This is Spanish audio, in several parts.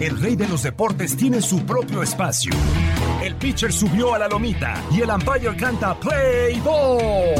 El rey de los deportes tiene su propio espacio. El pitcher subió a la lomita y el umpire canta Play Ball.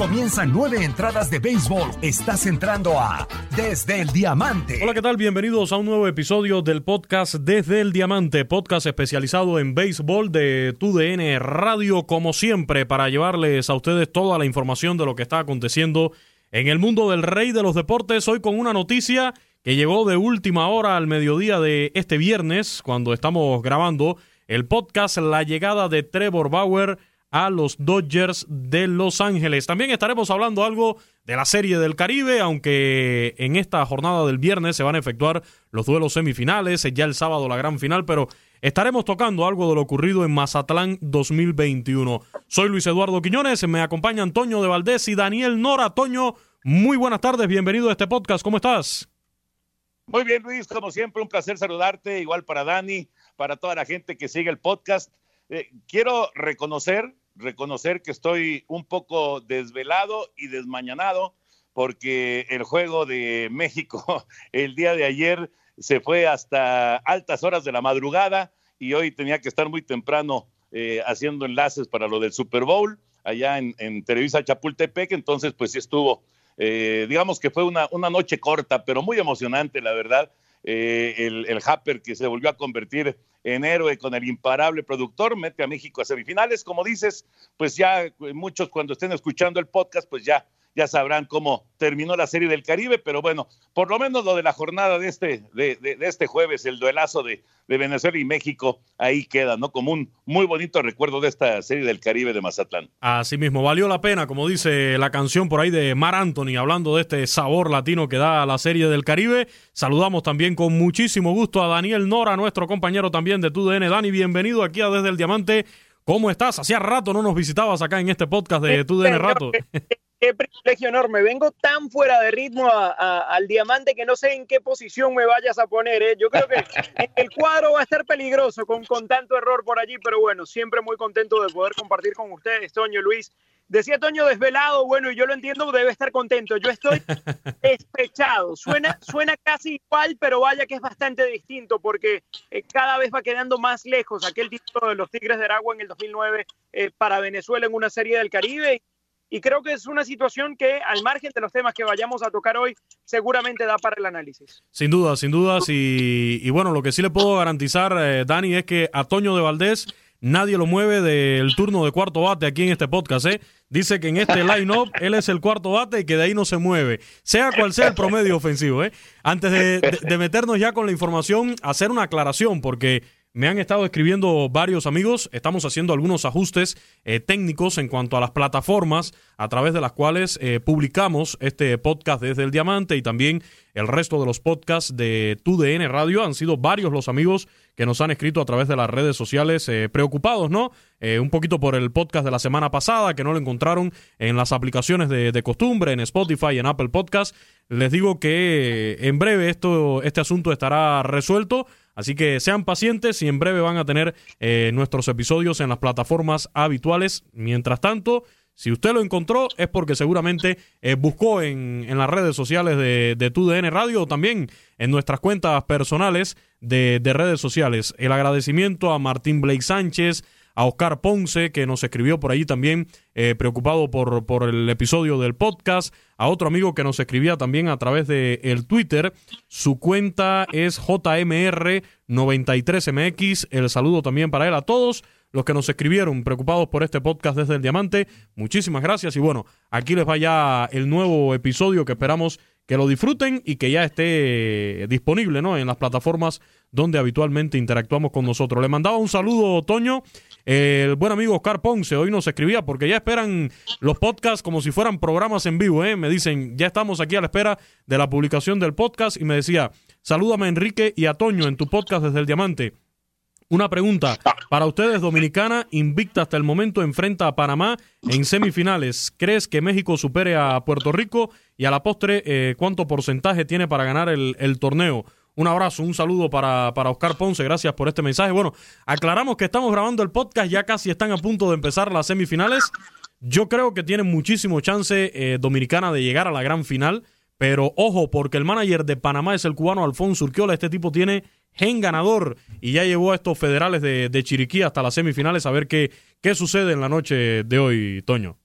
Comienzan nueve entradas de béisbol. Estás entrando a Desde el Diamante. Hola, ¿qué tal? Bienvenidos a un nuevo episodio del podcast Desde el Diamante, podcast especializado en béisbol de TUDN Radio, como siempre, para llevarles a ustedes toda la información de lo que está aconteciendo en el mundo del rey de los deportes. Hoy con una noticia que llegó de última hora al mediodía de este viernes, cuando estamos grabando el podcast La llegada de Trevor Bauer a los Dodgers de Los Ángeles. También estaremos hablando algo de la Serie del Caribe, aunque en esta jornada del viernes se van a efectuar los duelos semifinales, ya el sábado la gran final, pero estaremos tocando algo de lo ocurrido en Mazatlán 2021. Soy Luis Eduardo Quiñones, me acompaña Antonio de Valdés y Daniel Nora. Toño, muy buenas tardes, bienvenido a este podcast, ¿cómo estás? Muy bien, Luis, como siempre, un placer saludarte, igual para Dani, para toda la gente que sigue el podcast. Eh, quiero reconocer reconocer que estoy un poco desvelado y desmañanado porque el juego de México el día de ayer se fue hasta altas horas de la madrugada y hoy tenía que estar muy temprano eh, haciendo enlaces para lo del Super Bowl allá en, Televisa Chapultepec, entonces pues sí estuvo, eh, digamos que fue una, una, noche corta, pero muy emocionante, la verdad. Eh, el, el Happer que se volvió a convertir en héroe con el imparable productor, mete a México a semifinales. Como dices, pues ya muchos cuando estén escuchando el podcast, pues ya ya sabrán cómo terminó la Serie del Caribe, pero bueno, por lo menos lo de la jornada de este, de, de, este jueves, el duelazo de, de, Venezuela y México, ahí queda, ¿no? Como un muy bonito recuerdo de esta Serie del Caribe de Mazatlán. Así mismo, valió la pena, como dice la canción por ahí de Mar Anthony, hablando de este sabor latino que da la Serie del Caribe. Saludamos también con muchísimo gusto a Daniel Nora, nuestro compañero también de TUDN. Dani, bienvenido aquí a Desde el Diamante. ¿Cómo estás? Hacía rato no nos visitabas acá en este podcast de TUDN Rato. Qué privilegio enorme. Vengo tan fuera de ritmo al diamante que no sé en qué posición me vayas a poner. ¿eh? Yo creo que el cuadro va a estar peligroso con, con tanto error por allí, pero bueno, siempre muy contento de poder compartir con ustedes, Toño Luis. Decía Toño desvelado, bueno, y yo lo entiendo, debe estar contento. Yo estoy despechado. Suena, suena casi igual, pero vaya que es bastante distinto porque eh, cada vez va quedando más lejos aquel título de los Tigres de Aragua en el 2009 eh, para Venezuela en una serie del Caribe y creo que es una situación que, al margen de los temas que vayamos a tocar hoy, seguramente da para el análisis. Sin duda, sin dudas. Y, y bueno, lo que sí le puedo garantizar, eh, Dani, es que a Toño de Valdés nadie lo mueve del turno de cuarto bate aquí en este podcast. ¿eh? Dice que en este line-up él es el cuarto bate y que de ahí no se mueve, sea cual sea el promedio ofensivo. ¿eh? Antes de, de meternos ya con la información, hacer una aclaración, porque me han estado escribiendo varios amigos, estamos haciendo algunos ajustes eh, técnicos en cuanto a las plataformas a través de las cuales eh, publicamos este podcast desde el Diamante y también el resto de los podcasts de TUDN Radio. Han sido varios los amigos que nos han escrito a través de las redes sociales eh, preocupados, ¿no? un poquito por el podcast de la semana pasada, que no lo encontraron en las aplicaciones de, de costumbre, en Spotify en Apple Podcast. Les digo que en breve esto, este asunto estará resuelto. Así que sean pacientes y en breve van a tener eh, nuestros episodios en las plataformas habituales. Mientras tanto, si usted lo encontró es porque seguramente eh, buscó en, en, las redes sociales de, de TUDN Radio o también en nuestras cuentas personales de, de redes sociales. El agradecimiento a Martín Blake Sánchez, a Oscar Ponce, que nos escribió por ahí también, eh, preocupado por, por el episodio del podcast, a otro amigo que nos escribía también a través de el Twitter, su cuenta es JMR93MX, el saludo también para él a todos los que nos escribieron preocupados por este podcast desde el Diamante, muchísimas gracias. Y bueno, aquí les va ya el nuevo episodio que esperamos que lo disfruten y que ya esté disponible ¿no? en las plataformas donde habitualmente interactuamos con nosotros. Le mandaba un saludo, Toño, el buen amigo Oscar Ponce, hoy nos escribía porque ya esperan los podcasts como si fueran programas en vivo. ¿eh? Me dicen, ya estamos aquí a la espera de la publicación del podcast y me decía, Salúdame a Enrique y a Toño en tu podcast desde el Diamante. Una pregunta. Para ustedes, Dominicana, invicta hasta el momento, enfrenta a Panamá en semifinales. ¿Crees que México supere a Puerto Rico? Y a la postre, eh, ¿cuánto porcentaje tiene para ganar el, torneo? Un abrazo, un saludo para, para, Oscar Ponce, gracias por este mensaje. Bueno, aclaramos que estamos grabando el podcast, ya casi están a punto de empezar las semifinales. Yo creo que tiene muchísimo chance eh, Dominicana de llegar a la gran final, pero ojo, porque el manager de Panamá es el cubano Alfonso Urquiola. Este tipo tiene gen ganador y ya llevó a estos federales de, Chiriquí hasta las semifinales a ver qué, qué sucede en la noche de hoy, Toño.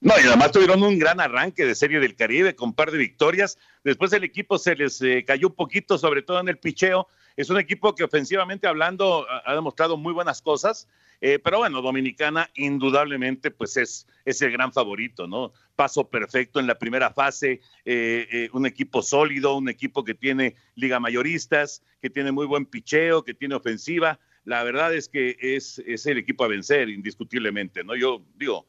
No, y además tuvieron un gran arranque de Serie del Caribe con par de victorias. Después el equipo se les eh, cayó un poquito, sobre todo en el picheo. Es un equipo que ofensivamente hablando ha demostrado muy buenas cosas. Eh, pero bueno, Dominicana indudablemente pues es, es el gran favorito, ¿no? Paso perfecto en la primera fase, eh, eh, un equipo sólido, un equipo que tiene liga mayoristas, que tiene muy buen picheo, que tiene ofensiva. La verdad es que es, es el equipo a vencer, indiscutiblemente, ¿no? Yo digo,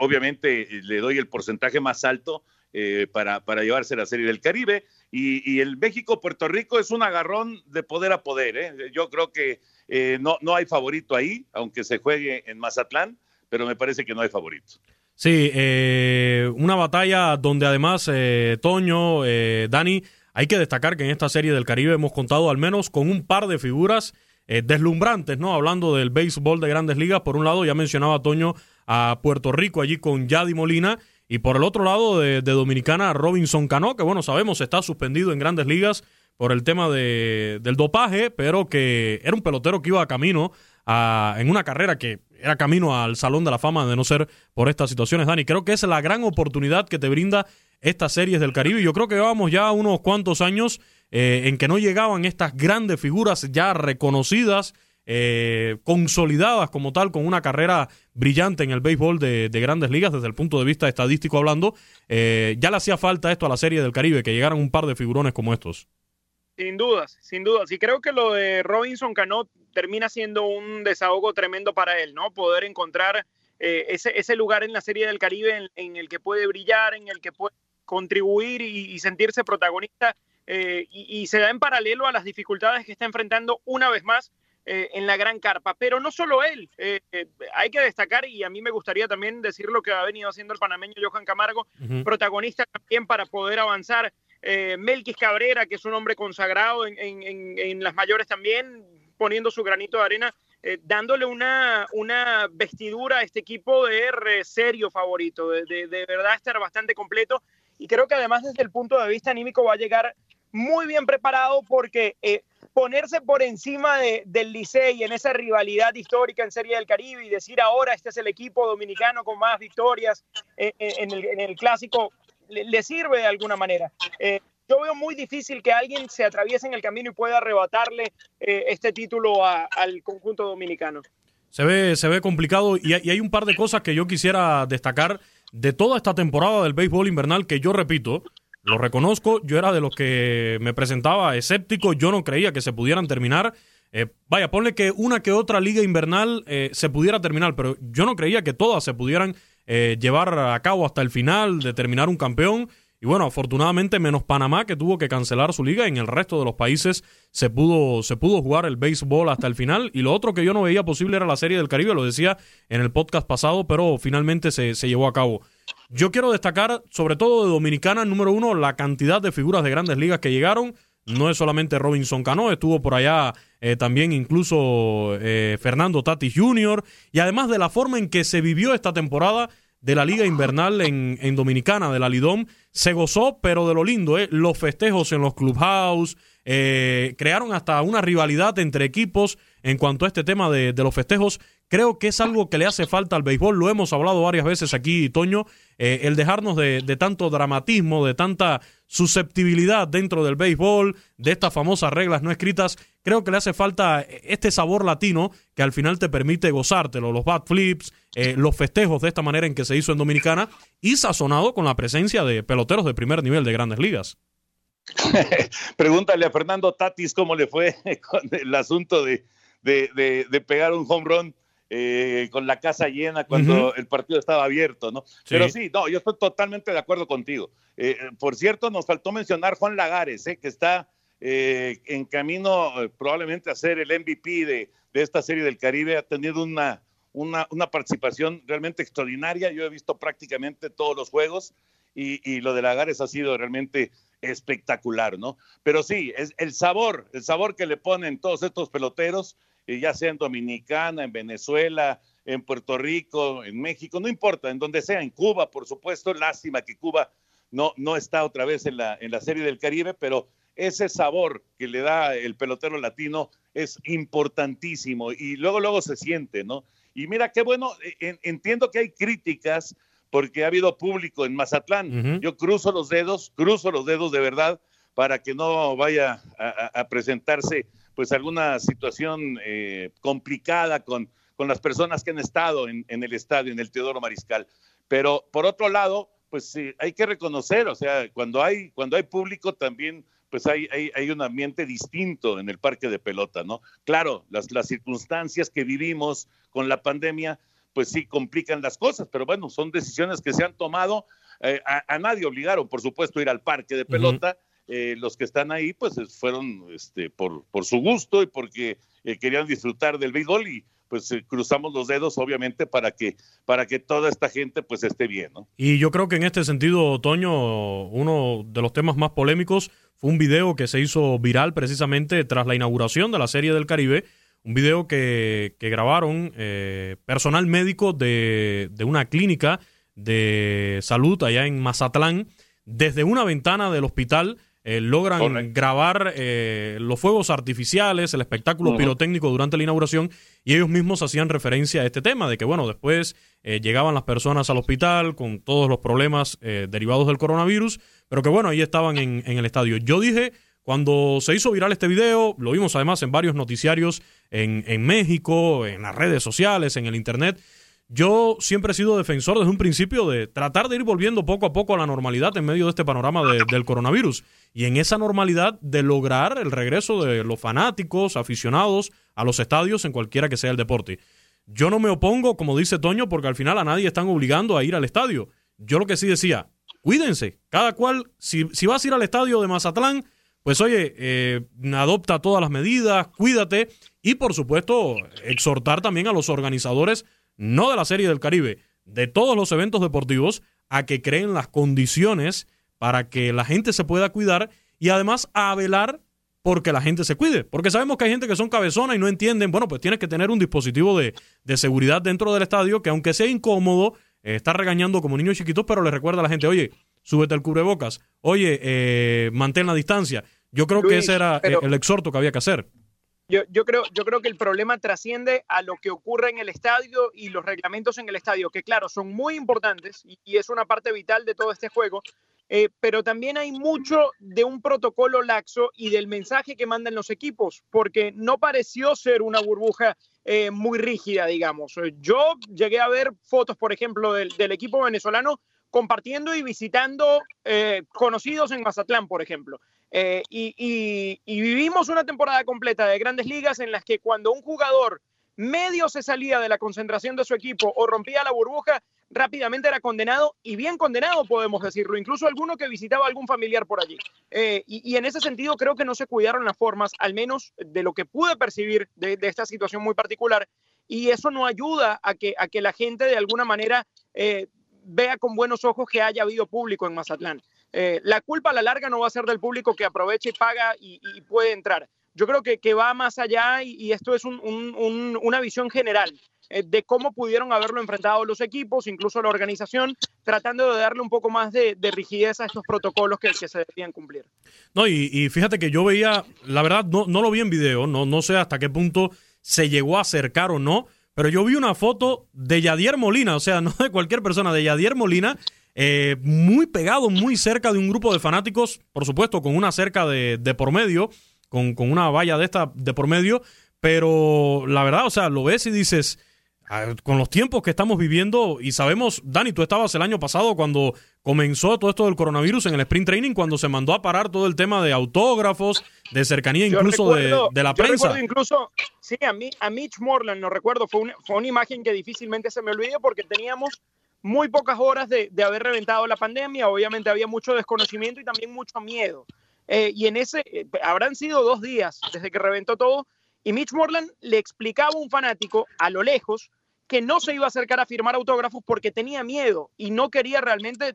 obviamente le doy el porcentaje más alto para, para llevarse la Serie del Caribe. Y, el México-Puerto Rico es un agarrón de poder a poder. ¿eh? Yo creo que eh, no, no hay favorito ahí, aunque se juegue en Mazatlán, pero me parece que no hay favorito. Sí, eh, una batalla donde además, eh, Toño, Dani, hay que destacar que en esta serie del Caribe hemos contado al menos con un par de figuras deslumbrantes, ¿no? Hablando del béisbol de grandes ligas, por un lado ya mencionaba Toño a Puerto Rico allí con Yadi Molina, y por el otro lado de, de Dominicana Robinson Cano, que bueno, sabemos está suspendido en grandes ligas por el tema de, del dopaje, pero que era un pelotero que iba a camino a, en una carrera que era camino al Salón de la Fama de no ser por estas situaciones, Dani. Creo que es la gran oportunidad que te brinda estas series del Caribe. Yo creo que llevamos ya unos cuantos años eh, en que no llegaban estas grandes figuras ya reconocidas, eh, consolidadas como tal, con una carrera brillante en el béisbol de, grandes ligas desde el punto de vista estadístico hablando. Eh, ya le hacía falta esto a la serie del Caribe, que llegaran un par de figurones como estos. Sin dudas, sin dudas. Y creo que lo de Robinson Cano termina siendo un desahogo tremendo para él, ¿no? Poder encontrar eh, ese, ese, lugar en la Serie del Caribe en, el que puede brillar, en el que puede contribuir y, sentirse protagonista. Eh, y, se da en paralelo a las dificultades que está enfrentando una vez más eh, en la gran carpa. Pero no solo él, hay que destacar, y a mí me gustaría también decir lo que ha venido haciendo el panameño Johan Camargo, protagonista también para poder avanzar eh, Melquis Cabrera, que es un hombre consagrado en, las mayores también, poniendo su granito de arena, eh, dándole una, una vestidura a este equipo de serio favorito, de, verdad estar bastante completo. Y creo que además desde el punto de vista anímico va a llegar muy bien preparado porque eh, ponerse por encima del Licey en esa rivalidad histórica en Serie del Caribe y decir ahora este es el equipo dominicano con más victorias en el, en, el, clásico, le, sirve de alguna manera. Eh, yo veo muy difícil que alguien se atraviese en el camino y pueda arrebatarle eh, este título al conjunto dominicano. Se ve, se ve complicado y hay, un par de cosas que yo quisiera destacar de toda esta temporada del béisbol invernal que yo repito, lo reconozco, yo era de los que me presentaba escéptico, yo no creía que se pudieran terminar. Eh, vaya, ponle que una que otra liga invernal se pudiera terminar, pero yo no creía que todas se pudieran eh, llevar a cabo hasta el final, determinar un campeón. Y bueno, afortunadamente menos Panamá que tuvo que cancelar su liga, en el resto de los países se pudo, se pudo jugar el béisbol hasta el final. Y lo otro que yo no veía posible era la Serie del Caribe, lo decía en el podcast pasado, pero finalmente se, se llevó a cabo. Yo quiero destacar, sobre todo de Dominicana, número uno, la cantidad de figuras de grandes ligas que llegaron. No es solamente Robinson Cano, estuvo por allá eh, también incluso eh, Fernando Tatis Jr. Y además de la forma en que se vivió esta temporada de la Liga Invernal en, en Dominicana, de la Lidom, se gozó, pero de lo lindo, eh, los festejos en los clubhouse, crearon hasta una rivalidad entre equipos en cuanto a este tema de, de los festejos. Creo que es algo que le hace falta al béisbol, lo hemos hablado varias veces aquí, Toño, eh, el dejarnos de, tanto dramatismo, de tanta susceptibilidad dentro del béisbol, de estas famosas reglas no escritas, creo que le hace falta este sabor latino que al final te permite gozártelo, los bat flips, eh, los festejos de esta manera en que se hizo en Dominicana y sazonado con la presencia de peloteros de primer nivel de grandes ligas. Pregúntale a Fernando Tatis cómo le fue con el asunto de, de pegar un home run eh, con la casa llena cuando el partido estaba abierto, ¿no? Pero sí, no, yo estoy totalmente de acuerdo contigo. Eh, por cierto, nos faltó mencionar Juan Lagares, eh, que está eh, en camino eh, probablemente a ser el MVP de, de, esta serie del Caribe, ha tenido una, una, una, participación realmente extraordinaria. Yo he visto prácticamente todos los juegos y, y lo de Lagares ha sido realmente espectacular, ¿no? Pero sí, es el sabor, el sabor que le ponen todos estos peloteros, eh, ya sea en Dominicana, en Venezuela, en Puerto Rico, en México, no importa, en donde sea, en Cuba, por supuesto, lástima que Cuba no, no está otra vez en la, en la Serie del Caribe, pero ese sabor que le da el pelotero latino es importantísimo y luego, luego se siente, ¿no? Y mira qué bueno, en, entiendo que hay críticas porque ha habido público en Mazatlán. Uh -huh. Yo cruzo los dedos, cruzo los dedos de verdad para que no vaya a, a presentarse pues alguna situación eh, complicada con, con las personas que han estado en, en, el estadio, en el Teodoro Mariscal. Pero por otro lado, pues sí, hay que reconocer, o sea, cuando hay, cuando hay público también pues hay, hay, hay, un ambiente distinto en el parque de pelota, ¿no? Claro, las, las circunstancias que vivimos con la pandemia, pues sí complican las cosas, pero bueno, son decisiones que se han tomado. Eh, a, a, nadie obligaron, por supuesto, a ir al parque de pelota. Uh -huh. eh, los que están ahí, pues fueron este, por, por su gusto y porque eh, querían disfrutar del béisbol y pues eh, cruzamos los dedos obviamente para que para que toda esta gente pues esté bien, ¿no? Y yo creo que en este sentido, Toño, uno de los temas más polémicos fue un video que se hizo viral precisamente tras la inauguración de la Serie del Caribe, un video que, que grabaron eh, personal médico de, de una clínica de salud allá en Mazatlán desde una ventana del hospital eh, logran grabar eh, los fuegos artificiales, el espectáculo uh -huh. pirotécnico durante la inauguración y ellos mismos hacían referencia a este tema de que, bueno, después eh, llegaban las personas al hospital con todos los problemas eh, derivados del coronavirus, pero que, bueno, ahí estaban en, en, el estadio. Yo dije, cuando se hizo viral este video, lo vimos además en varios noticiarios en, en México, en las redes sociales, en el Internet, yo siempre he sido defensor desde un principio de tratar de ir volviendo poco a poco a la normalidad en medio de este panorama de, del coronavirus. Y en esa normalidad de lograr el regreso de los fanáticos, aficionados a los estadios en cualquiera que sea el deporte. Yo no me opongo, como dice Toño, porque al final a nadie están obligando a ir al estadio. Yo lo que sí decía, cuídense. Cada cual, si, si vas a ir al estadio de Mazatlán, pues oye, eh, adopta todas las medidas, cuídate y por supuesto exhortar también a los organizadores no de la Serie del Caribe, de todos los eventos deportivos, a que creen las condiciones para que la gente se pueda cuidar y además a velar porque la gente se cuide. Porque sabemos que hay gente que son cabezonas y no entienden, bueno, pues tienes que tener un dispositivo de, de seguridad dentro del estadio que aunque sea incómodo, eh, está regañando como niños chiquitos, pero le recuerda a la gente, oye, súbete el cubrebocas, oye, eh, mantén la distancia. Yo creo Luis, que ese era pero... el exhorto que había que hacer. Yo, yo, creo, yo creo que el problema trasciende a lo que ocurre en el estadio y los reglamentos en el estadio, que claro, son muy importantes y, y es una parte vital de todo este juego, eh, pero también hay mucho de un protocolo laxo y del mensaje que mandan los equipos, porque no pareció ser una burbuja eh, muy rígida, digamos. Yo llegué a ver fotos, por ejemplo, del, del equipo venezolano compartiendo y visitando eh, conocidos en Mazatlán, por ejemplo. Eh, y, vivimos una temporada completa de grandes ligas en las que cuando un jugador medio se salía de la concentración de su equipo o rompía la burbuja, rápidamente era condenado y bien condenado, podemos decirlo, incluso alguno que visitaba algún familiar por allí. Eh, y, en ese sentido creo que no se cuidaron las formas, al menos de lo que pude percibir de, esta situación muy particular, y eso no ayuda a que, a que la gente de alguna manera vea con buenos ojos que haya habido público en Mazatlán. Eh, la culpa a la larga no va a ser del público que aprovecha y paga y, puede entrar. Yo creo que, que va más allá y, esto es un, un, un, una visión general eh, de cómo pudieron haberlo enfrentado los equipos, incluso la organización, tratando de darle un poco más de, de rigidez a estos protocolos que, que, se debían cumplir. No, y, y, fíjate que yo veía, la verdad, no, no lo vi en video, no, no sé hasta qué punto se llegó a acercar o no, pero yo vi una foto de Yadier Molina, o sea, no de cualquier persona, de Yadier Molina, eh, muy pegado, muy cerca de un grupo de fanáticos, por supuesto, con una cerca de, de por medio, con, con, una valla de esta de por medio, pero la verdad, o sea, lo ves y dices, con los tiempos que estamos viviendo, y sabemos, Dani, tú estabas el año pasado cuando comenzó todo esto del coronavirus en el sprint training, cuando se mandó a parar todo el tema de autógrafos, de cercanía incluso recuerdo, de, de, la prensa. incluso, sí, a, mí, a Mitch Morland, no recuerdo, fue una, fue una imagen que difícilmente se me olvide porque teníamos muy pocas horas de, de haber reventado la pandemia, obviamente había mucho desconocimiento y también mucho miedo. Eh, y en ese, eh, habrán sido dos días desde que reventó todo, y Mitch Morland le explicaba a un fanático a lo lejos que no se iba a acercar a firmar autógrafos porque tenía miedo y no quería realmente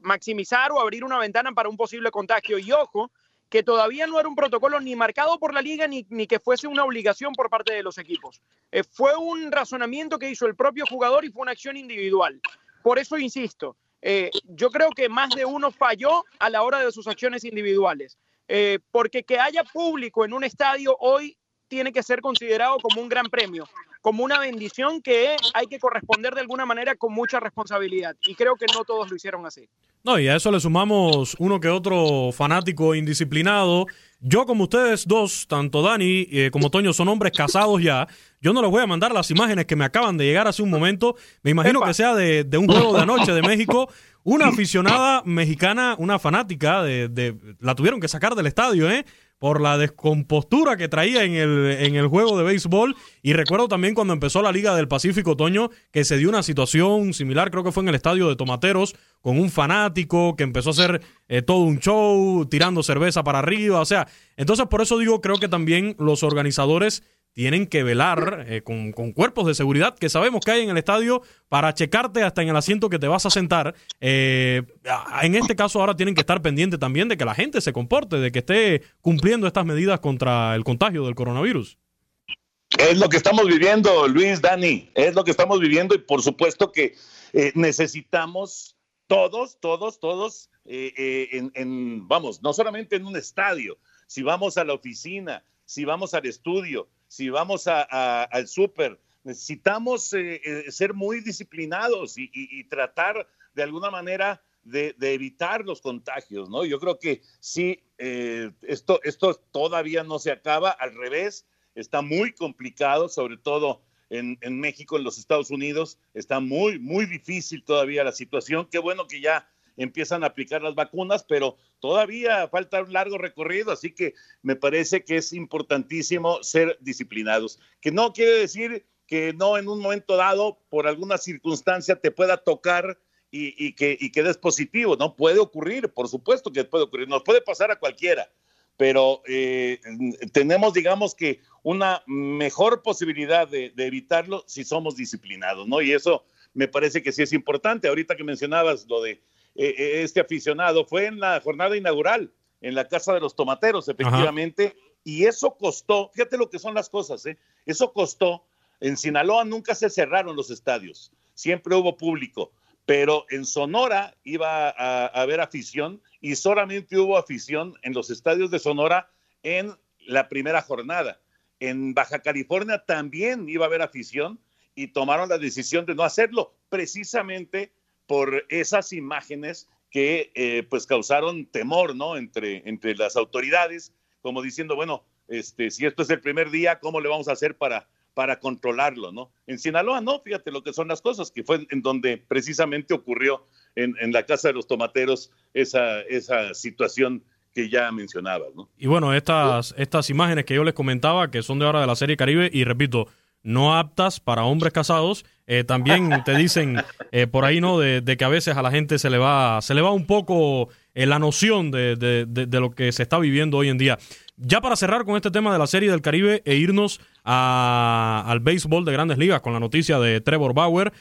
maximizar o abrir una ventana para un posible contagio. Y ojo, que todavía no era un protocolo ni marcado por la liga ni, ni que fuese una obligación por parte de los equipos. Eh, fue un razonamiento que hizo el propio jugador y fue una acción individual. Por eso insisto, eh, yo creo que más de uno falló a la hora de sus acciones individuales, eh, porque que haya público en un estadio hoy tiene que ser considerado como un gran premio, como una bendición que hay que corresponder de alguna manera con mucha responsabilidad. Y creo que no todos lo hicieron así. No, y a eso le sumamos uno que otro fanático indisciplinado. Yo, como ustedes dos, tanto Dani eh, como Toño, son hombres casados ya. Yo no les voy a mandar las imágenes que me acaban de llegar hace un momento. Me imagino que sea de, un juego de anoche de México. Una aficionada mexicana, una fanática, de, de, la tuvieron que sacar del estadio, ¿eh? Por la descompostura que traía en el, en el juego de béisbol. Y recuerdo también cuando empezó la Liga del Pacífico Otoño, que se dio una situación similar, creo que fue en el estadio de Tomateros, con un fanático que empezó a hacer eh, todo un show, tirando cerveza para arriba. O sea, entonces por eso digo, creo que también los organizadores tienen que velar eh, con, cuerpos de seguridad que sabemos que hay en el estadio para checarte hasta en el asiento que te vas a sentar. Eh, en este caso ahora tienen que estar pendientes también de que la gente se comporte, de que esté cumpliendo estas medidas contra el contagio del coronavirus. Es lo que estamos viviendo, Luis, Dani, es lo que estamos viviendo y por supuesto que eh, necesitamos todos, todos, todos, en, vamos, no solamente en un estadio, si vamos a la oficina, si vamos al estudio, si vamos al súper, necesitamos eh, eh, ser muy disciplinados y, tratar de alguna manera de, evitar los contagios, ¿no? Yo creo que sí, eh, esto, esto todavía no se acaba, al revés, está muy complicado, sobre todo en, en México, en los Estados Unidos, está muy, muy difícil todavía la situación. Qué bueno que ya empiezan a aplicar las vacunas, pero todavía falta un largo recorrido, así que me parece que es importantísimo ser disciplinados, que no quiere decir que no en un momento dado, por alguna circunstancia, te pueda tocar y, que, y positivo, ¿no? Puede ocurrir, por supuesto que puede ocurrir, nos puede pasar a cualquiera, pero eh, tenemos, digamos que, una mejor posibilidad de, de, evitarlo si somos disciplinados, ¿no? Y eso me parece que sí es importante. Ahorita que mencionabas lo de eh, eh, este aficionado. Fue en la jornada inaugural, en la Casa de los Tomateros, efectivamente, y eso costó, fíjate lo que son las cosas, ¿eh? eso costó, en Sinaloa nunca se cerraron los estadios, siempre hubo público, pero en Sonora iba a, haber afición y solamente hubo afición en los estadios de Sonora en la primera jornada. En Baja California también iba a haber afición y tomaron la decisión de no hacerlo, precisamente por esas imágenes que eh, pues causaron temor, ¿no? Entre, entre las autoridades, como diciendo, bueno, este, si esto es el primer día, ¿cómo le vamos a hacer para, para controlarlo, ¿no? En Sinaloa, no, fíjate lo que son las cosas, que fue en donde precisamente ocurrió en, en la Casa de los Tomateros esa, esa situación que ya mencionabas, ¿no? Y bueno, estas, estas imágenes que yo les comentaba, que son de ahora de la serie Caribe, y repito, no aptas para hombres casados. Eh, también te dicen eh, por ahí, ¿no? De, que a veces a la gente se le va, se le va un poco eh, la noción de, de, lo que se está viviendo hoy en día. Ya para cerrar con este tema de la Serie del Caribe e irnos al béisbol de grandes ligas con la noticia de Trevor Bauer,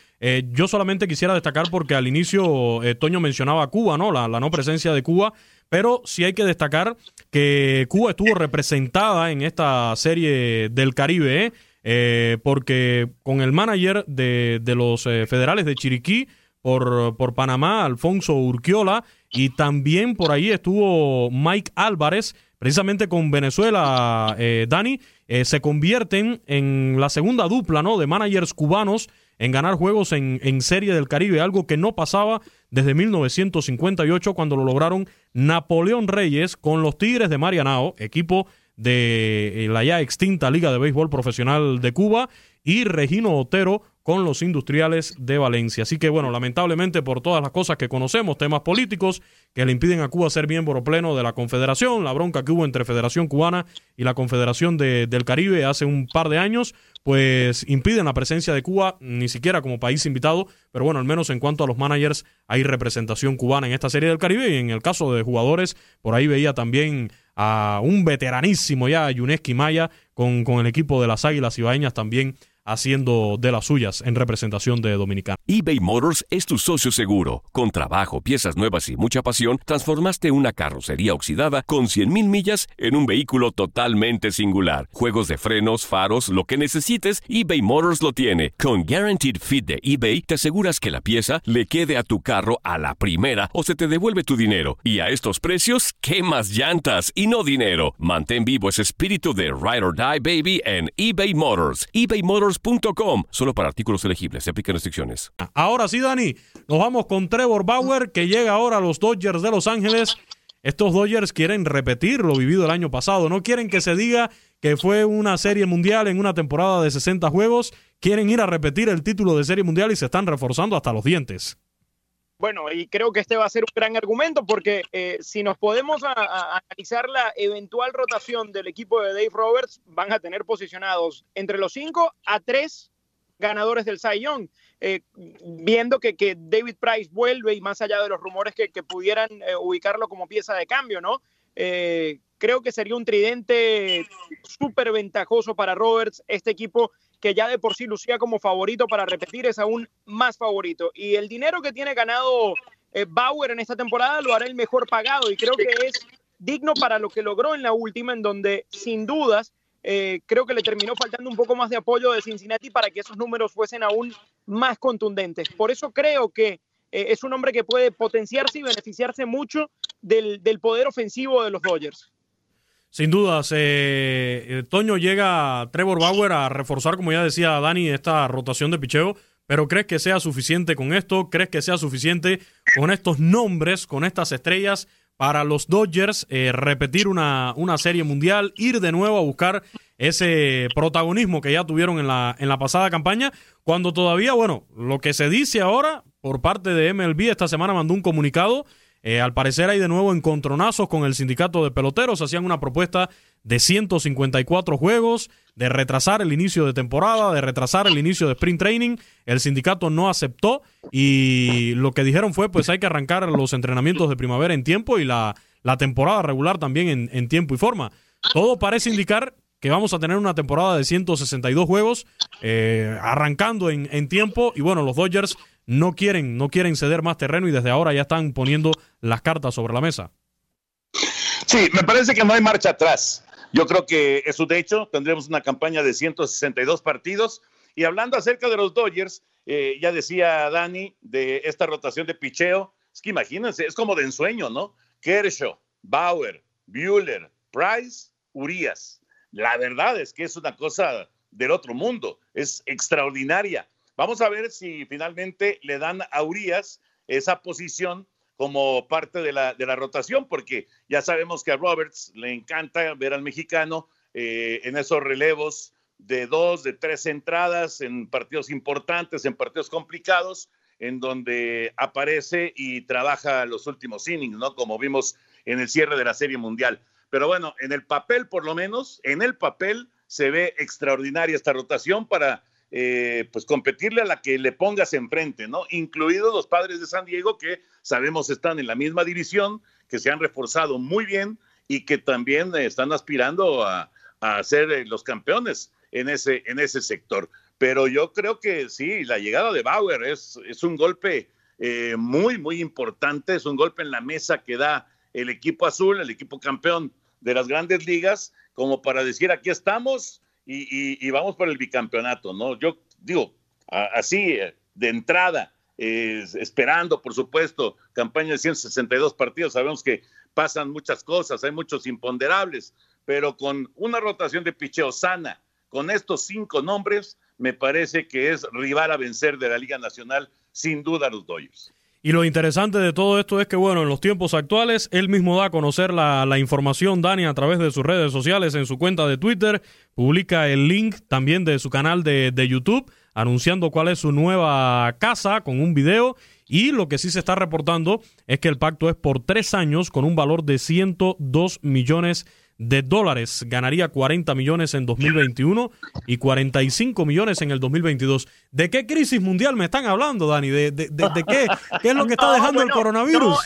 yo solamente quisiera destacar porque al inicio Toño mencionaba Cuba, ¿no? La, la no presencia de Cuba, pero sí hay que destacar que Cuba estuvo representada en esta Serie del Caribe, ¿eh? Eh, porque con el manager de, los eh, federales de Chiriquí por, por, Panamá, Alfonso Urquiola, y también por ahí estuvo Mike Álvarez, precisamente con Venezuela, eh, Dani, se convierten en la segunda dupla ¿no? de managers cubanos en ganar juegos en, en Serie del Caribe, algo que no pasaba desde 1958 cuando lo lograron Napoleón Reyes con los Tigres de Marianao, equipo de eh, la ya extinta Liga de Béisbol Profesional de Cuba y Regino Otero con los industriales de Valencia. Así que bueno, lamentablemente por todas las cosas que conocemos, temas políticos que le impiden a Cuba ser miembro pleno de la Confederación, la bronca que hubo entre Federación Cubana y la Confederación del Caribe hace un par de años, pues impiden la presencia de Cuba, ni siquiera como país invitado, pero bueno, al menos en cuanto a los managers hay representación cubana en esta serie del Caribe y en el caso de jugadores, por ahí veía también a un veteranísimo ya, Yuneski Maya, con, con el equipo de las Águilas Ibaeñas también haciendo de las suyas en representación de Dominicana. eBay Motors es tu socio seguro. Con trabajo, piezas nuevas y mucha pasión, transformaste una carrocería oxidada con 100.000 millas en un vehículo totalmente singular. Juegos de frenos, faros, lo que necesites, eBay Motors lo tiene. Con Guaranteed Fit de eBay, te aseguras que la pieza le quede a tu carro a la primera o se te devuelve tu dinero. Y a estos precios, ¿qué más llantas y no dinero? Mantén vivo ese espíritu de Ride or Die Baby en eBay Motors. eBay Motors Solo para artículos elegibles. Se aplican restricciones. Ahora sí, Dani. Nos vamos con Trevor Bauer, que llega ahora a los Dodgers de Los Ángeles. Estos Dodgers quieren repetir lo vivido el año pasado. No quieren que se diga que fue una serie mundial en una temporada de 60 juegos. Quieren ir a repetir el título de serie mundial y se están reforzando hasta los dientes. Bueno, y creo que este va a ser un gran argumento porque eh, si nos podemos analizar la eventual rotación del equipo de Dave Roberts, van a tener posicionados entre los cinco a tres ganadores del Cy Young. Eh, viendo que, David Price vuelve y más allá de los rumores que, pudieran eh, ubicarlo como pieza de cambio, ¿no? creo que sería un tridente súper ventajoso para Roberts. Este equipo que ya de por sí lucía como favorito para repetir, es aún más favorito. Y el dinero que tiene ganado eh, Bauer en esta temporada lo hará el mejor pagado y creo que es digno para lo que logró en la última, en donde sin dudas eh, creo que le terminó faltando un poco más de apoyo de Cincinnati para que esos números fuesen aún más contundentes. Por eso creo que eh, es un hombre que puede potenciarse y beneficiarse mucho del, del poder ofensivo de los Dodgers. Sin dudas, eh, eh, Toño llega Trevor Bauer a reforzar, como ya decía Dani, esta rotación de picheo. Pero ¿crees que sea suficiente con esto? ¿Crees que sea suficiente con estos nombres, con estas estrellas, para los Dodgers eh, repetir una, una serie mundial, ir de nuevo a buscar ese protagonismo que ya tuvieron en la, en la pasada campaña, cuando todavía, bueno, lo que se dice ahora por parte de MLB esta semana mandó un comunicado eh, al parecer hay de nuevo encontronazos con el sindicato de peloteros. Hacían una propuesta de 154 juegos, de retrasar el inicio de temporada, de retrasar el inicio de sprint training. El sindicato no aceptó y lo que dijeron fue pues hay que arrancar los entrenamientos de primavera en tiempo y la, temporada regular también en, tiempo y forma. Todo parece indicar que vamos a tener una temporada de 162 juegos eh, arrancando en, en tiempo y bueno, los Dodgers no quieren, no quieren ceder más terreno y desde ahora ya están poniendo las cartas sobre la mesa. Sí, me parece que no hay marcha atrás. Yo creo que es un hecho. Tendremos una campaña de 162 partidos. Y hablando acerca de los Dodgers, eh, ya decía Dani de esta rotación de picheo. Es que imagínense, es como de ensueño, ¿no? Kershaw, Bauer, Bueller, Price, Urias. La verdad es que es una cosa del otro mundo. Es extraordinaria. Vamos a ver si finalmente le dan a Urias esa posición como parte de la, de la rotación, porque ya sabemos que a Roberts le encanta ver al mexicano eh, en esos relevos de dos, de tres entradas en partidos importantes, en partidos complicados, en donde aparece y trabaja los últimos innings, ¿no? Como vimos en el cierre de la Serie Mundial. Pero bueno, en el papel, por lo menos, en el papel se ve extraordinaria esta rotación para eh, pues competirle a la que le pongas enfrente, ¿no? Incluidos los padres de San Diego, que sabemos están en la misma división, que se han reforzado muy bien y que también están aspirando a, ser eh, los campeones en ese, en ese sector. Pero yo creo que sí, la llegada de Bauer es, es un golpe eh, muy, muy importante, es un golpe en la mesa que da el equipo azul, el equipo campeón de las grandes ligas, como para decir, aquí estamos, y, vamos por el bicampeonato, ¿no? Yo digo, así eh, de entrada, esperando, por supuesto, campaña de 162 partidos, sabemos que pasan muchas cosas, hay muchos imponderables, pero con una rotación de picheo sana, con estos cinco nombres, me parece que es rival a vencer de la Liga Nacional, sin duda los Dodgers. Y lo interesante de todo esto es que, bueno, en los tiempos actuales, él mismo da a conocer la, información, Dani, a través de sus redes sociales, en su cuenta de Twitter, publica el link también de su canal de, de YouTube anunciando cuál es su nueva casa con un video. Y lo que sí se está reportando es que el pacto es por tres años con un valor de 102 millones de dólares. Ganaría 40 millones en 2021 y 45 millones en el 2022. ¿De qué crisis mundial me están hablando, Dani? ¿De, de, qué? ¿Qué es lo que está dejando el coronavirus?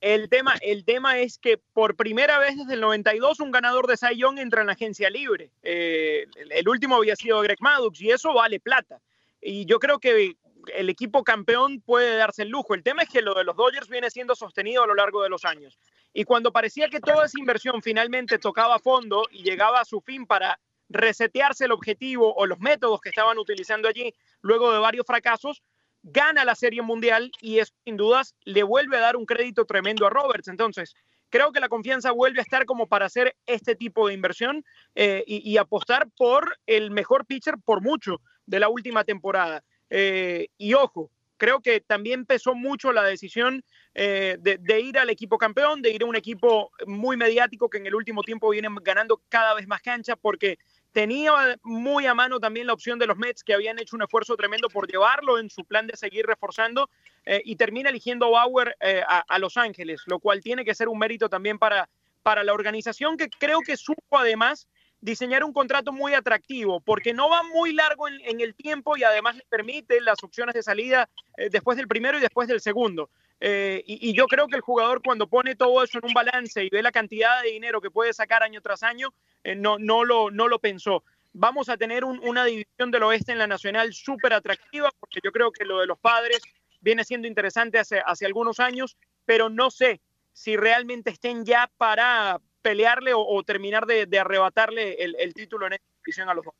el tema, el tema es que por primera vez desde el 92 un ganador de Cy entra en la agencia libre. Eh, el último había sido Greg Maddux y eso vale plata. Y yo creo que el equipo campeón puede darse el lujo. El tema es que lo de los Dodgers viene siendo sostenido a lo largo de los años. Y cuando parecía que toda esa inversión finalmente tocaba fondo y llegaba a su fin para resetearse el objetivo o los métodos que estaban utilizando allí luego de varios fracasos, gana la Serie Mundial y eso sin dudas le vuelve a dar un crédito tremendo a Roberts. Entonces, creo que la confianza vuelve a estar como para hacer este tipo de inversión eh, y, apostar por el mejor pitcher por mucho de la última temporada. Eh, y ojo, creo que también pesó mucho la decisión eh, de, ir al equipo campeón, de ir a un equipo muy mediático que en el último tiempo viene ganando cada vez más cancha porque tenía muy a mano también la opción de los Mets que habían hecho un esfuerzo tremendo por llevarlo en su plan de seguir reforzando eh, y termina eligiendo Bauer a, a, Los Ángeles, lo cual tiene que ser un mérito también para, para la organización que creo que supo además diseñar un contrato muy atractivo, porque no va muy largo en, el tiempo y además le permite las opciones de salida eh, después del primero y después del segundo. Eh, y, yo creo que el jugador cuando pone todo eso en un balance y ve la cantidad de dinero que puede sacar año tras año, eh, no, no, lo, no lo pensó. Vamos a tener una división del oeste en la nacional súper atractiva, porque yo creo que lo de los padres viene siendo interesante hace, hace algunos años, pero no sé si realmente estén ya para, pelearle o, terminar de, arrebatarle el, título en esta a los dos.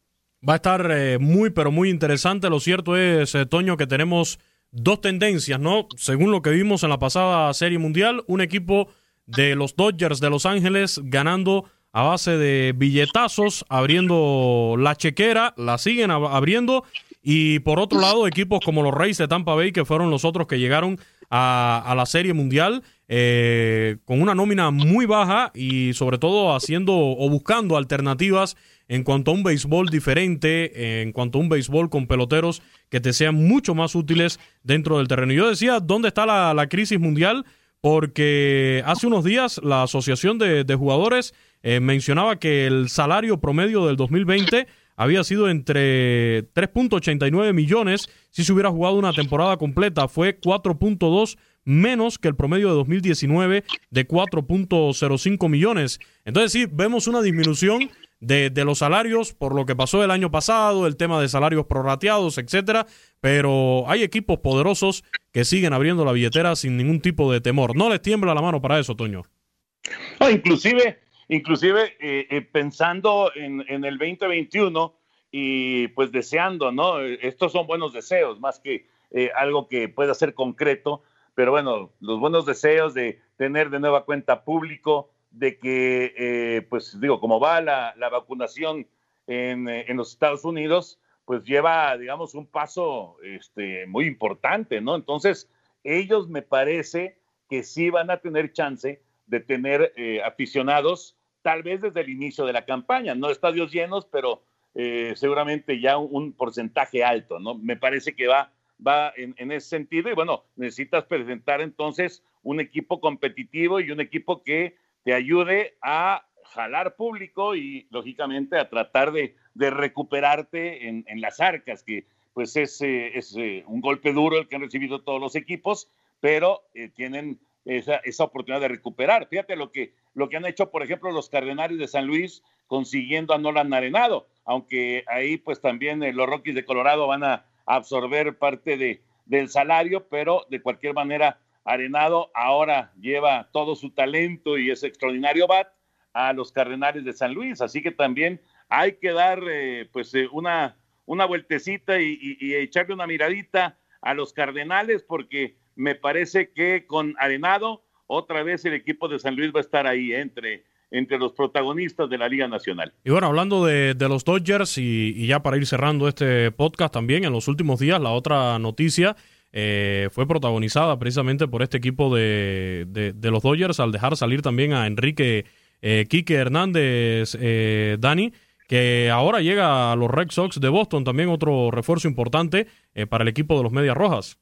Va a estar eh, muy, pero muy interesante. Lo cierto es, eh, Toño, que tenemos dos tendencias, ¿no? Según lo que vimos en la pasada Serie Mundial, un equipo de los Dodgers de Los Ángeles ganando a base de billetazos, abriendo la chequera, la siguen abriendo. Y por otro lado, equipos como los Reyes de Tampa Bay, que fueron los otros que llegaron a la Serie Mundial, eh, con una nómina muy baja y sobre todo haciendo o buscando alternativas en cuanto a un béisbol diferente, en cuanto a un béisbol con peloteros que te sean mucho más útiles dentro del terreno. Yo decía, ¿dónde está la, crisis mundial? Porque hace unos días la Asociación de, Jugadores eh, mencionaba que el salario promedio del 2020 había sido entre 3.89 millones si se hubiera jugado una temporada completa. Fue 4.2 menos que el promedio de 2019 de 4.05 millones. Entonces sí, vemos una disminución de, los salarios por lo que pasó el año pasado, el tema de salarios prorrateados, etcétera, pero hay equipos poderosos que siguen abriendo la billetera sin ningún tipo de temor. No les tiembla la mano para eso, Toño. inclusive, inclusive eh, eh, pensando en, en, el 2021 y pues deseando, ¿no? Estos son buenos deseos, más que eh, algo que pueda ser concreto pero bueno, los buenos deseos de tener de nueva cuenta público, de que, eh, pues digo, como va la, vacunación en, eh, en, los Estados Unidos, pues lleva, digamos, un paso este, muy importante, ¿no? Entonces, ellos me parece que sí van a tener chance de tener eh, aficionados, tal vez desde el inicio de la campaña, no estadios llenos, pero seguramente ya un porcentaje alto, ¿no? Me parece que va va en, ese sentido y bueno, necesitas presentar entonces un equipo competitivo y un equipo que te ayude a jalar público y lógicamente a tratar de, recuperarte en, las arcas, que pues es, eh, es eh, un golpe duro el que han recibido todos los equipos, pero eh, tienen esa, esa, oportunidad de recuperar. Fíjate lo que, lo que han hecho, por ejemplo, los Cardenales de San Luis consiguiendo a Nolan Arenado, aunque ahí pues también los Rockies de Colorado van a absorber parte de, del salario, pero de cualquier manera, Arenado ahora lleva todo su talento y ese extraordinario bat a los Cardenales de San Luis, así que también hay que dar eh, pues eh, una, una vueltecita y, y echarle una miradita a los Cardenales porque me parece que con Arenado otra vez el equipo de San Luis va a estar ahí entre entre los protagonistas de la Liga Nacional. Y bueno, hablando de, los Dodgers y, ya para ir cerrando este podcast también, en los últimos días la otra noticia eh, fue protagonizada precisamente por este equipo de, los Dodgers al dejar salir también a Enrique eh, Quique Hernández, eh, Dani, que ahora llega a los Red Sox de Boston, también otro refuerzo importante eh, para el equipo de los Medias Rojas.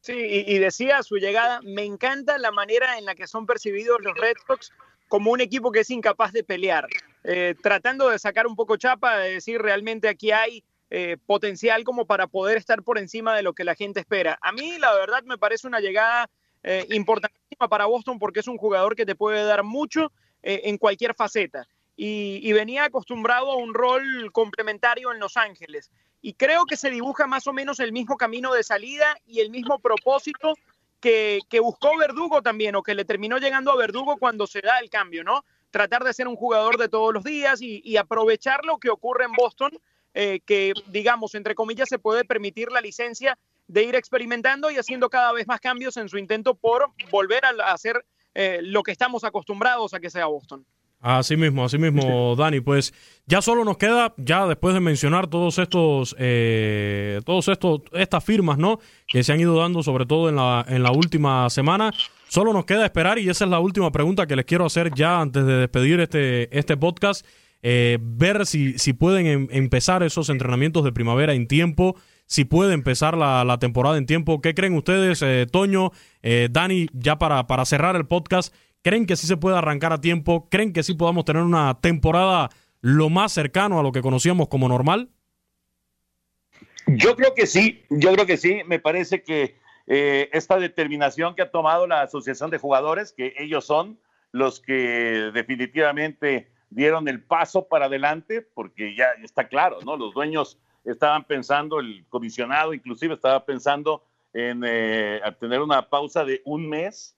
Sí, y, decía su llegada, me encanta la manera en la que son percibidos los Red Sox como un equipo que es incapaz de pelear, eh, tratando de sacar un poco chapa, de decir realmente aquí hay eh, potencial como para poder estar por encima de lo que la gente espera. A mí la verdad me parece una llegada eh, importantísima para Boston porque es un jugador que te puede dar mucho en cualquier faceta. y, venía acostumbrado a un rol complementario en Los Ángeles y creo que se dibuja más o menos el mismo camino de salida y el mismo propósito que, buscó Verdugo también, o que le terminó llegando a Verdugo cuando se da el cambio, ¿no? Tratar de ser un jugador de todos los días y, aprovechar lo que ocurre en Boston, eh, que, digamos, entre comillas, se puede permitir la licencia de ir experimentando y haciendo cada vez más cambios en su intento por volver a, hacer eh, lo que estamos acostumbrados a que sea Boston. Así mismo, así mismo, Dani. Pues ya solo nos queda, ya después de mencionar todos estos, eh, todos estos, estas firmas, ¿no? Que se han ido dando, sobre todo en la, en la última semana. Solo nos queda esperar y esa es la última pregunta que les quiero hacer ya antes de despedir este, este podcast. Eh, ver si, si pueden em, empezar esos entrenamientos de primavera en tiempo, si puede empezar la, la temporada en tiempo. ¿Qué creen ustedes, eh, Toño, eh, Dani, ya para, para cerrar el podcast? ¿Creen que sí se puede arrancar a tiempo? ¿Creen que sí podamos tener una temporada lo más cercano a lo que conocíamos como normal? Yo creo que sí, yo creo que sí. Me parece que eh, esta determinación que ha tomado la Asociación de Jugadores, que ellos son los que definitivamente dieron el paso para adelante, porque ya está claro, ¿no? Los dueños estaban pensando, el comisionado inclusive estaba pensando en eh, tener una pausa de un mes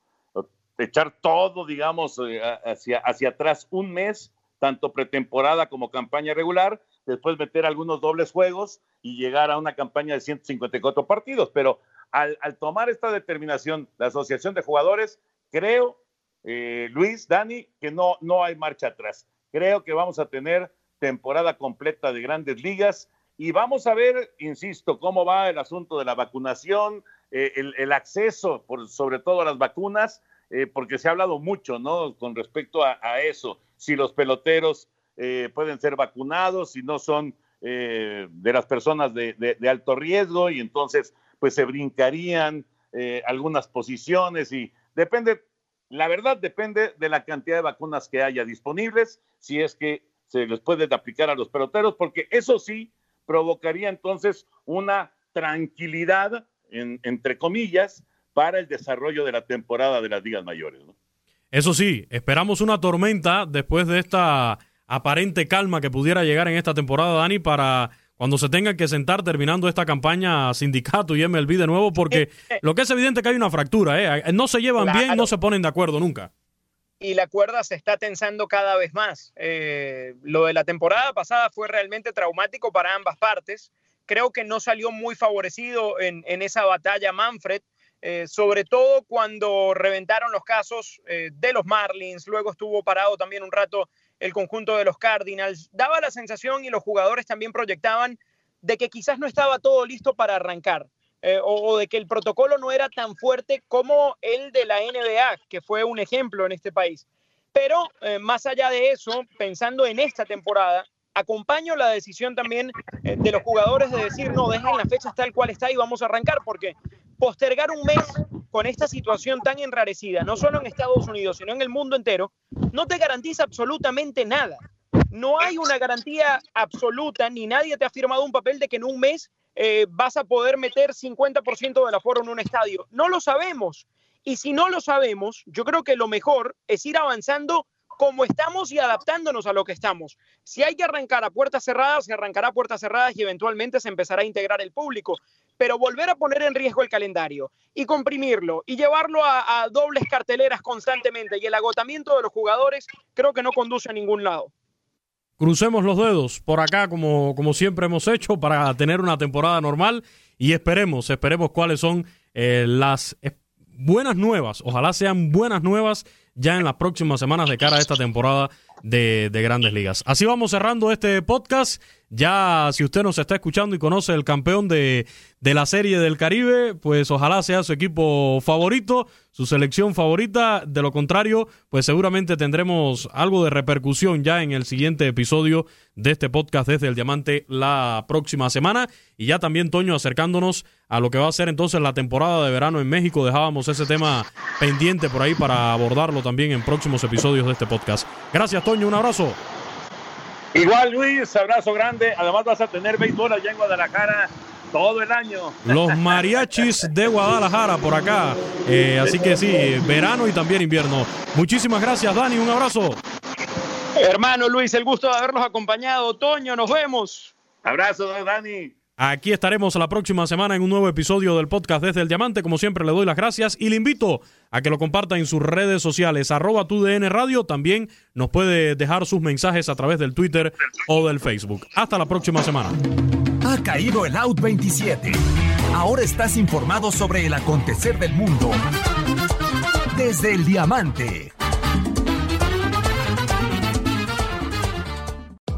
echar todo, digamos, eh, hacia, hacia atrás un mes, tanto pretemporada como campaña regular, después meter algunos dobles juegos y llegar a una campaña de 154 partidos. Pero al, tomar esta determinación, la Asociación de Jugadores, creo, eh, Luis, Dani, que no, no hay marcha atrás. Creo que vamos a tener temporada completa de grandes ligas y vamos a ver, insisto, cómo va el asunto de la vacunación, eh, el, acceso, por, sobre todo a las vacunas, eh, porque se ha hablado mucho, ¿no? Con respecto a, eso, si los peloteros eh, pueden ser vacunados, si no son eh, de las personas de, alto riesgo, y entonces, pues se brincarían algunas posiciones y depende, la verdad depende de la cantidad de vacunas que haya disponibles, si es que se les puede aplicar a los peloteros, porque eso sí provocaría entonces una tranquilidad, entre comillas, para el desarrollo de la temporada de las ligas mayores. Eso sí, esperamos una tormenta después de esta aparente calma que pudiera llegar en esta temporada, Dani, para cuando se tengan que sentar terminando esta campaña sindicato y MLB de nuevo, porque lo que es evidente que hay una fractura, ¿eh? no se llevan bien, no se ponen de acuerdo nunca. Y la cuerda se está tensando cada vez más. Eh, lo de la temporada pasada fue realmente traumático para ambas partes. Creo que no salió muy favorecido en, en esa batalla Manfred. Eh, sobre todo cuando reventaron los casos eh, de los Marlins, luego estuvo parado también un rato el conjunto de los Cardinals. Daba la sensación y los jugadores también proyectaban de que quizás no estaba todo listo para arrancar. Eh, o, de que el protocolo no era tan fuerte como el de la NBA, que fue un ejemplo en este país. Pero más allá de eso, pensando en esta temporada, acompaño la decisión también de los jugadores de decir, no, dejen la fecha tal cual está y vamos a arrancar, porque postergar un mes con esta situación tan enrarecida, no solo en Estados Unidos, sino en el mundo entero, no te garantiza absolutamente nada. No hay una garantía absoluta, ni nadie te ha firmado un papel de que en un mes eh, vas a poder meter 50% del aforo en un estadio. No lo sabemos. Y si no lo sabemos, yo creo que lo mejor es ir avanzando como estamos y adaptándonos a lo que estamos. Si hay que arrancar a puertas cerradas, se arrancará a puertas cerradas y eventualmente se empezará a integrar el público pero volver a poner en riesgo el calendario y comprimirlo y llevarlo a, dobles carteleras constantemente y el agotamiento de los jugadores creo que no conduce a ningún lado. Crucemos los dedos por acá como, como siempre hemos hecho para tener una temporada normal y esperemos, esperemos cuáles son eh, las buenas nuevas, ojalá sean buenas nuevas ya en las próximas semanas de cara a esta temporada de, de, Grandes Ligas. Así vamos cerrando este podcast. Ya si usted nos está escuchando y conoce el campeón de, de la Serie del Caribe, pues ojalá sea su equipo favorito, su selección favorita. De lo contrario, pues seguramente tendremos algo de repercusión ya en el siguiente episodio de este podcast desde el Diamante la próxima semana. Y ya también, Toño, acercándonos a lo que va a ser entonces la temporada de verano en México. Dejábamos ese tema pendiente por ahí para abordarlo también en próximos episodios de este podcast. Gracias, Toño. Un abrazo. Igual, Luis, abrazo grande. Además vas a tener béisbol allá en Guadalajara todo el año. Los mariachis de Guadalajara por acá. Eh, así que sí, verano y también invierno. Muchísimas gracias, Dani. Un abrazo. Hermano Luis, el gusto de haberlos acompañado. Toño, nos vemos. Abrazo, Dani. Aquí estaremos la próxima semana en un nuevo episodio del podcast desde el Diamante. Como siempre, le doy las gracias y le invito a que lo comparta en sus redes sociales, arroba tu DN Radio. También nos puede dejar sus mensajes a través del Twitter o del Facebook. Hasta la próxima semana. Ha caído el Out 27. Ahora estás informado sobre el acontecer del mundo desde el Diamante.